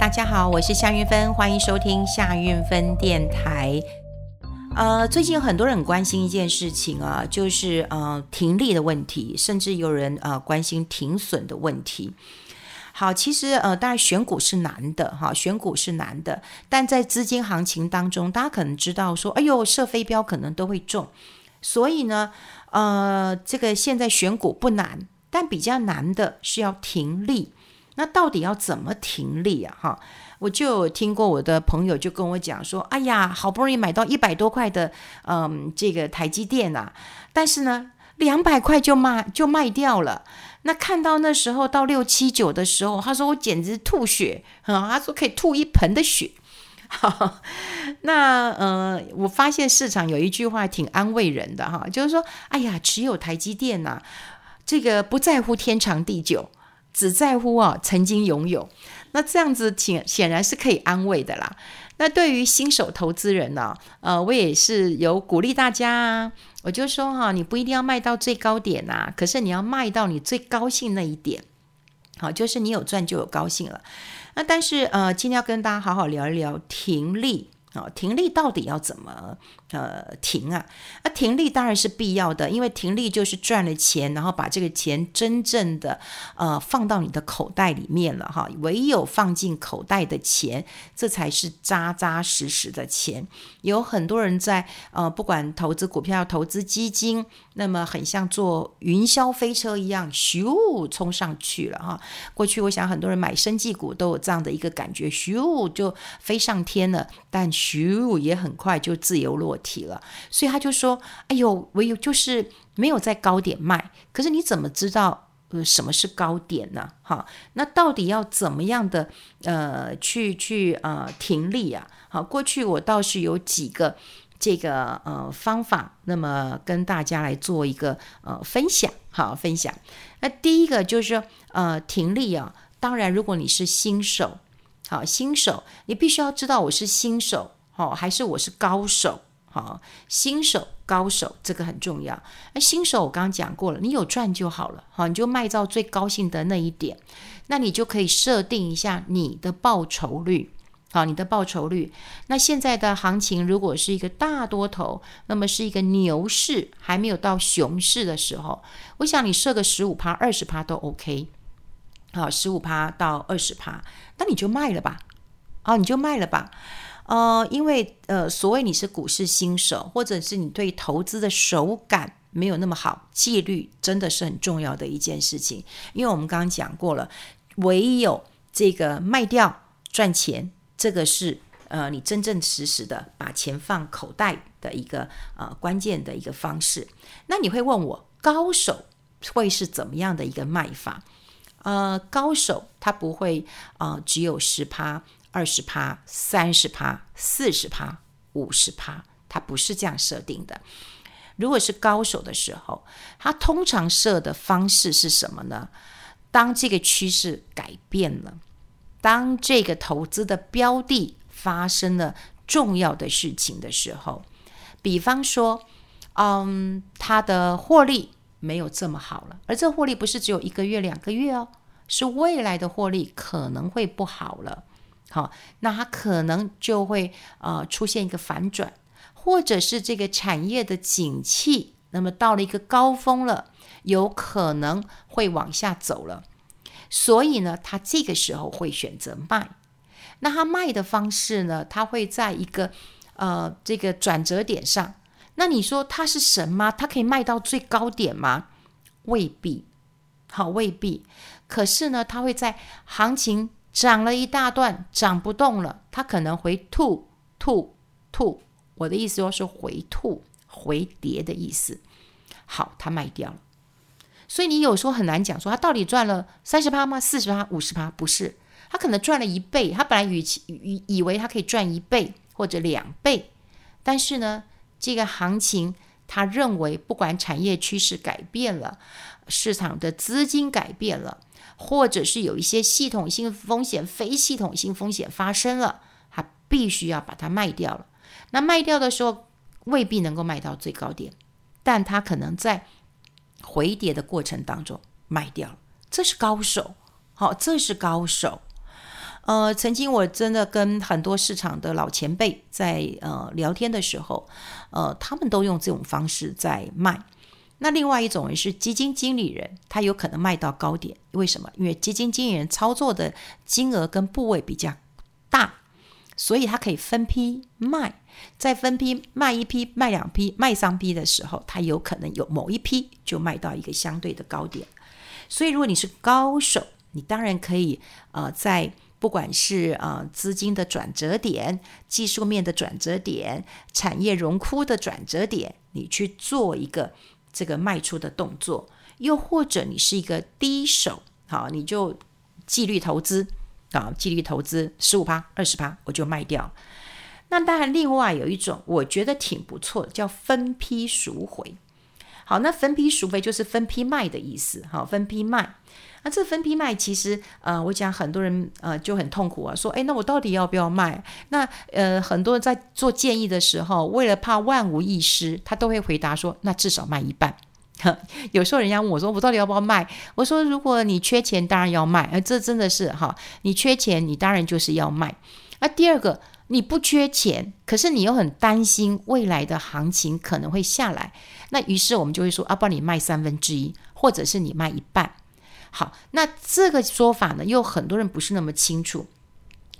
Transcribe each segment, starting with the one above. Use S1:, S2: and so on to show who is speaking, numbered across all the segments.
S1: 大家好，我是夏韵芬，欢迎收听夏韵芬电台。呃，最近很多人关心一件事情啊，就是呃停利的问题，甚至有人呃关心停损的问题。好，其实呃，当然选股是难的哈，选股是难的，但在资金行情当中，大家可能知道说，哎呦，射飞镖可能都会中，所以呢，呃，这个现在选股不难，但比较难的是要停利。那到底要怎么停利啊？哈，我就听过我的朋友就跟我讲说，哎呀，好不容易买到一百多块的，嗯，这个台积电啊，但是呢，两百块就卖就卖掉了。那看到那时候到六七九的时候，他说我简直吐血，啊，他说可以吐一盆的血。好，那呃，我发现市场有一句话挺安慰人的哈，就是说，哎呀，持有台积电呐，啊，这个不在乎天长地久。只在乎啊，曾经拥有，那这样子挺显然是可以安慰的啦。那对于新手投资人呢，呃，我也是有鼓励大家啊，我就说哈，你不一定要卖到最高点呐，可是你要卖到你最高兴那一点，好，就是你有赚就有高兴了。那但是呃，今天要跟大家好好聊一聊停利。啊，停利到底要怎么呃停啊？那停利当然是必要的，因为停利就是赚了钱，然后把这个钱真正的呃放到你的口袋里面了哈。唯有放进口袋的钱，这才是扎扎实实的钱。有很多人在呃不管投资股票、投资基金，那么很像坐云霄飞车一样，咻冲上去了哈。过去我想很多人买生技股都有这样的一个感觉，咻就飞上天了，但。徐璐也很快就自由落体了，所以他就说：“哎呦，唯有就是没有在高点卖。可是你怎么知道呃什么是高点呢？哈，那到底要怎么样的呃去去呃停利啊？好，过去我倒是有几个这个呃方法，那么跟大家来做一个呃分享，好分享。那第一个就是呃停利啊，当然如果你是新手。”好，新手，你必须要知道我是新手，哦，还是我是高手？好，新手、高手，这个很重要。那新手我刚刚讲过了，你有赚就好了，好，你就卖到最高兴的那一点，那你就可以设定一下你的报酬率，好，你的报酬率。那现在的行情如果是一个大多头，那么是一个牛市，还没有到熊市的时候，我想你设个十五趴、二十趴都 OK。好，十五趴到二十趴，那你就卖了吧。好，你就卖了吧。呃，因为呃，所谓你是股市新手，或者是你对投资的手感没有那么好，纪律真的是很重要的一件事情。因为我们刚刚讲过了，唯有这个卖掉赚钱，这个是呃你真正实实的把钱放口袋的一个呃关键的一个方式。那你会问我，高手会是怎么样的一个卖法？呃，高手他不会啊、呃，只有十趴、二十趴、三十趴、四十趴、五十趴，它不是这样设定的。如果是高手的时候，他通常设的方式是什么呢？当这个趋势改变了，当这个投资的标的发生了重要的事情的时候，比方说，嗯，他的获利。没有这么好了，而这获利不是只有一个月、两个月哦，是未来的获利可能会不好了。好，那它可能就会呃出现一个反转，或者是这个产业的景气，那么到了一个高峰了，有可能会往下走了。所以呢，他这个时候会选择卖。那他卖的方式呢，他会在一个呃这个转折点上。那你说他是神吗？他可以卖到最高点吗？未必，好，未必。可是呢，他会在行情涨了一大段，涨不动了，它可能回吐吐吐。我的意思说是回吐回跌的意思。好，它卖掉了。所以你有时候很难讲说它到底赚了三十趴吗？四十趴、五十趴？不是，它可能赚了一倍。它本来与其以以为它可以赚一倍或者两倍，但是呢？这个行情，他认为不管产业趋势改变了，市场的资金改变了，或者是有一些系统性风险、非系统性风险发生了，他必须要把它卖掉了。那卖掉的时候未必能够卖到最高点，但他可能在回跌的过程当中卖掉了。这是高手，好，这是高手。呃，曾经我真的跟很多市场的老前辈在呃聊天的时候，呃，他们都用这种方式在卖。那另外一种人是基金经理人，他有可能卖到高点，为什么？因为基金经理人操作的金额跟部位比较大，所以他可以分批卖，在分批卖一批、卖两批、卖三批的时候，他有可能有某一批就卖到一个相对的高点。所以，如果你是高手，你当然可以呃，在不管是呃资金的转折点、技术面的转折点、产业荣枯的转折点，你去做一个。这个卖出的动作，又或者你是一个低手，好，你就纪律投资啊，纪律投资十五趴、二十趴，我就卖掉。那当然，另外有一种我觉得挺不错的，叫分批赎回。好，那分批赎回就是分批卖的意思，好，分批卖。那这分批卖其实，呃，我讲很多人呃就很痛苦啊，说，诶，那我到底要不要卖？那呃，很多人在做建议的时候，为了怕万无一失，他都会回答说，那至少卖一半。有时候人家问我说，我到底要不要卖？我说，如果你缺钱，当然要卖。呃，这真的是哈，你缺钱，你当然就是要卖。那第二个，你不缺钱，可是你又很担心未来的行情可能会下来，那于是我们就会说，啊，帮你卖三分之一，或者是你卖一半。好，那这个说法呢，又很多人不是那么清楚。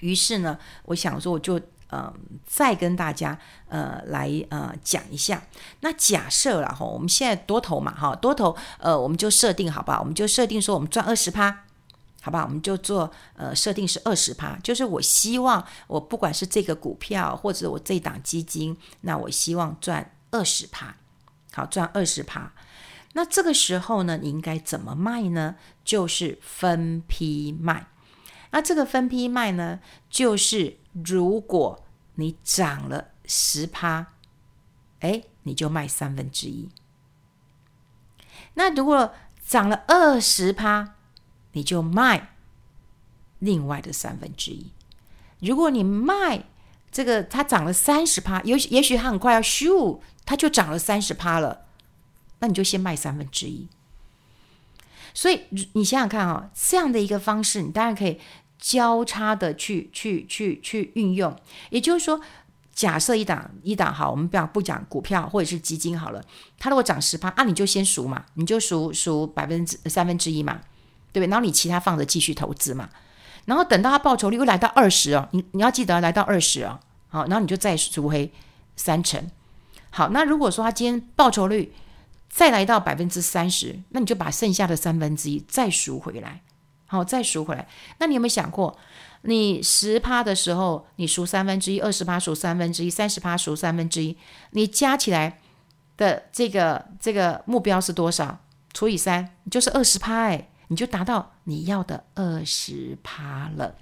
S1: 于是呢，我想说，我就呃再跟大家呃来呃讲一下。那假设了哈，我们现在多头嘛哈，多头呃，我们就设定好不好？我们就设定说我们赚二十趴，好吧？我们就做呃设定是二十趴，就是我希望我不管是这个股票或者我这档基金，那我希望赚二十趴，好，赚二十趴。那这个时候呢，你应该怎么卖呢？就是分批卖。那这个分批卖呢，就是如果你涨了十趴，哎，你就卖三分之一。那如果涨了二十趴，你就卖另外的三分之一。如果你卖这个，它涨了三十趴，也许也许它很快要咻，它就涨了三十趴了。那你就先卖三分之一，所以你想想看啊，这样的一个方式，你当然可以交叉的去去去去运用。也就是说，假设一档一档好，我们不讲不讲股票或者是基金好了，它如果涨十趴，啊，你就先赎嘛，你就赎赎百分之三分之一嘛，对不对？然后你其他放着继续投资嘛，然后等到它报酬率又来到二十哦，你你要记得来到二十哦，好，然后你就再赎回三成。好，那如果说它今天报酬率再来到百分之三十，那你就把剩下的三分之一再赎回来，好，再赎回来。那你有没有想过，你十趴的时候，你赎三分之一；二十趴赎三分之一；三十趴赎三分之一。你加起来的这个这个目标是多少？除以三，就是二十趴，哎，你就达到你要的二十趴了。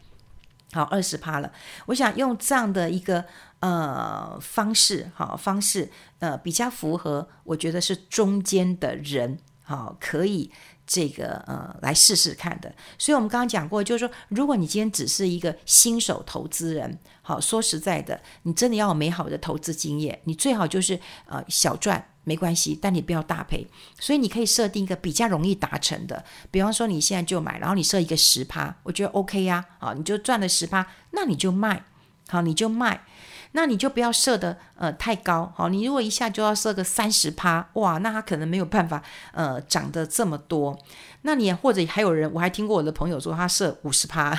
S1: 好，二十趴了。我想用这样的一个呃方式，好方式，呃比较符合，我觉得是中间的人，好可以这个呃来试试看的。所以我们刚刚讲过，就是说，如果你今天只是一个新手投资人，好说实在的，你真的要有美好的投资经验，你最好就是呃小赚。没关系，但你不要大赔，所以你可以设定一个比较容易达成的，比方说你现在就买，然后你设一个十趴，我觉得 OK 呀，啊，你就赚了十趴，那你就卖，好，你就卖，那你就不要设的呃太高，好，你如果一下就要设个三十趴，哇，那它可能没有办法呃涨得这么多。那你或者还有人，我还听过我的朋友说他设五十趴，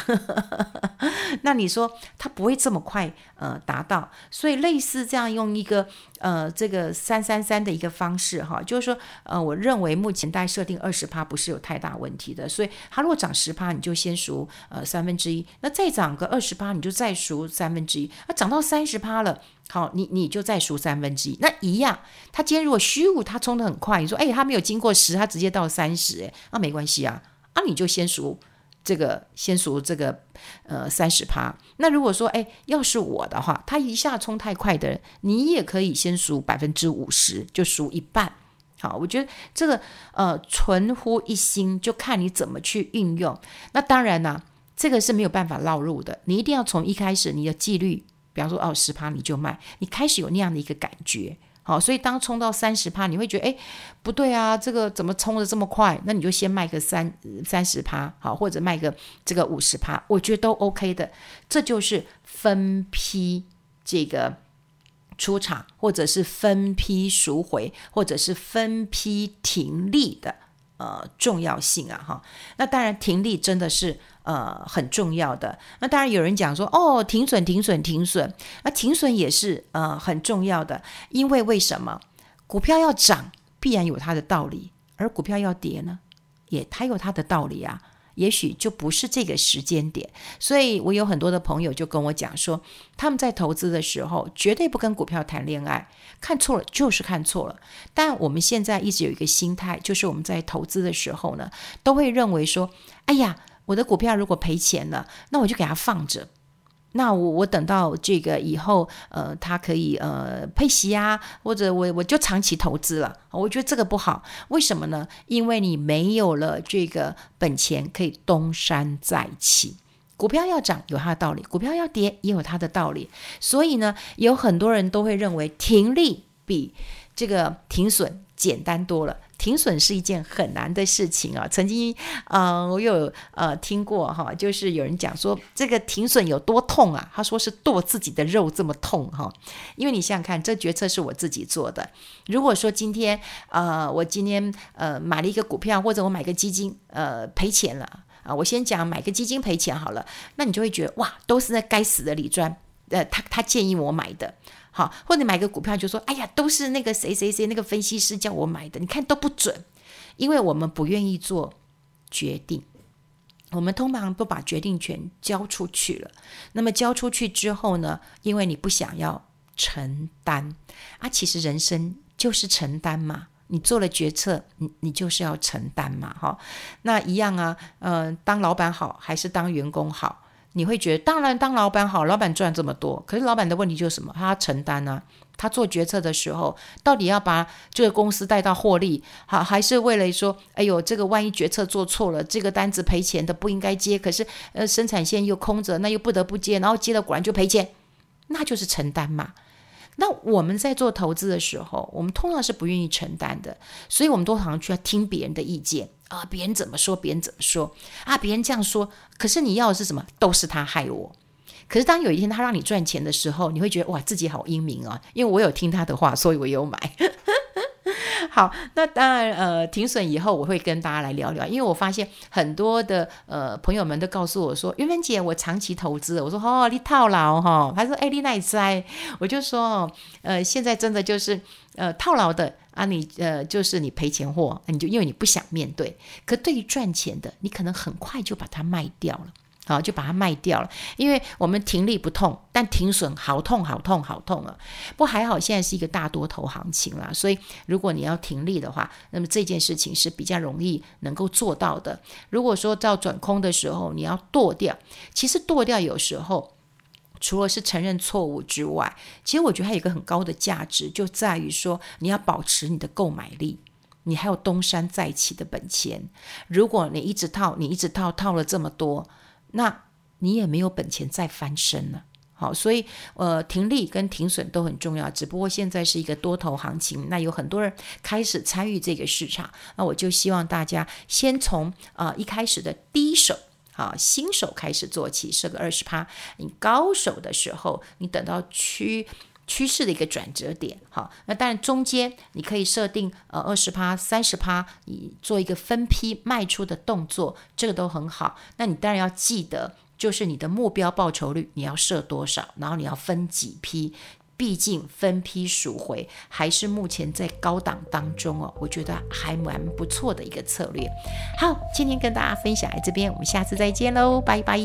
S1: 那你说它不会这么快呃达到，所以类似这样用一个呃这个三三三的一个方式哈，就是说呃我认为目前大概设定二十趴不是有太大问题的，所以它如果涨十趴，你就先赎呃三分之一，那再涨个二十趴，你就再赎三分之一，那涨到三十趴了。好，你你就再赎三分之一，那一样。他今天如果虚无，他冲得很快，你说，哎，他没有经过十，他直接到三十，哎，那没关系啊，啊，你就先赎这个，先赎这个，呃，三十趴。那如果说，哎，要是我的话，他一下冲太快的，你也可以先赎百分之五十，就赎一半。好，我觉得这个，呃，存乎一心，就看你怎么去运用。那当然呢，这个是没有办法绕路的，你一定要从一开始你的纪律。比方说，哦，十趴你就卖，你开始有那样的一个感觉，好，所以当冲到三十趴，你会觉得哎，不对啊，这个怎么冲得这么快？那你就先卖个三三十趴，好，或者卖个这个五十趴，我觉得都 OK 的。这就是分批这个出场，或者是分批赎回，或者是分批停利的呃重要性啊，哈。那当然停利真的是。呃，很重要的。那当然有人讲说，哦，停损，停损，停损。那停损也是呃很重要的，因为为什么股票要涨，必然有它的道理；而股票要跌呢，也它有它的道理啊。也许就不是这个时间点。所以我有很多的朋友就跟我讲说，他们在投资的时候绝对不跟股票谈恋爱，看错了就是看错了。但我们现在一直有一个心态，就是我们在投资的时候呢，都会认为说，哎呀。我的股票如果赔钱了，那我就给它放着。那我我等到这个以后，呃，它可以呃配息啊，或者我我就长期投资了。我觉得这个不好，为什么呢？因为你没有了这个本钱可以东山再起。股票要涨有它的道理，股票要跌也有它的道理。所以呢，有很多人都会认为停利比这个停损简单多了。停损是一件很难的事情啊！曾经，呃，我有呃听过哈，就是有人讲说这个停损有多痛啊？他说是剁自己的肉这么痛哈！因为你想想看，这决策是我自己做的。如果说今天呃，我今天呃买了一个股票，或者我买个基金呃赔钱了啊，我先讲买个基金赔钱好了，那你就会觉得哇，都是那该死的理专，呃，他他建议我买的。好，或者买个股票就说，哎呀，都是那个谁谁谁那个分析师叫我买的，你看都不准，因为我们不愿意做决定，我们通常都把决定权交出去了。那么交出去之后呢，因为你不想要承担啊，其实人生就是承担嘛，你做了决策，你你就是要承担嘛，哈，那一样啊，嗯、呃，当老板好还是当员工好？你会觉得，当然当老板好，老板赚这么多。可是老板的问题就是什么？他要承担呢、啊？他做决策的时候，到底要把这个公司带到获利，好，还是为了说，哎呦，这个万一决策做错了，这个单子赔钱的不应该接，可是呃生产线又空着，那又不得不接，然后接了果然就赔钱，那就是承担嘛。那我们在做投资的时候，我们通常是不愿意承担的，所以我们都好像需要听别人的意见。啊，别人怎么说，别人怎么说啊？别人这样说，可是你要的是什么？都是他害我。可是当有一天他让你赚钱的时候，你会觉得哇，自己好英明啊！因为我有听他的话，所以我有买。好，那当然，呃，停损以后我会跟大家来聊聊，因为我发现很多的呃朋友们都告诉我说，韵芬姐，我长期投资。我说哦，你套牢哈？他说哎，你哪在？我就说呃，现在真的就是呃套牢的。啊，你呃，就是你赔钱货，你就因为你不想面对。可对于赚钱的，你可能很快就把它卖掉了，好，就把它卖掉了。因为我们停利不痛，但停损好痛好痛好痛啊！不还好，现在是一个大多头行情啦，所以如果你要停利的话，那么这件事情是比较容易能够做到的。如果说到转空的时候，你要剁掉，其实剁掉有时候。除了是承认错误之外，其实我觉得还有一个很高的价值，就在于说你要保持你的购买力，你还有东山再起的本钱。如果你一直套，你一直套，套了这么多，那你也没有本钱再翻身了。好，所以呃，停利跟停损都很重要。只不过现在是一个多头行情，那有很多人开始参与这个市场，那我就希望大家先从、呃、一开始的第一手。好，新手开始做起，设个二十趴。你高手的时候，你等到趋趋势的一个转折点。好，那当然中间你可以设定呃二十趴、三十趴，你做一个分批卖出的动作，这个都很好。那你当然要记得，就是你的目标报酬率你要设多少，然后你要分几批。毕竟分批赎回还是目前在高档当中哦，我觉得还蛮不错的一个策略。好，今天跟大家分享在这边，我们下次再见喽，拜拜。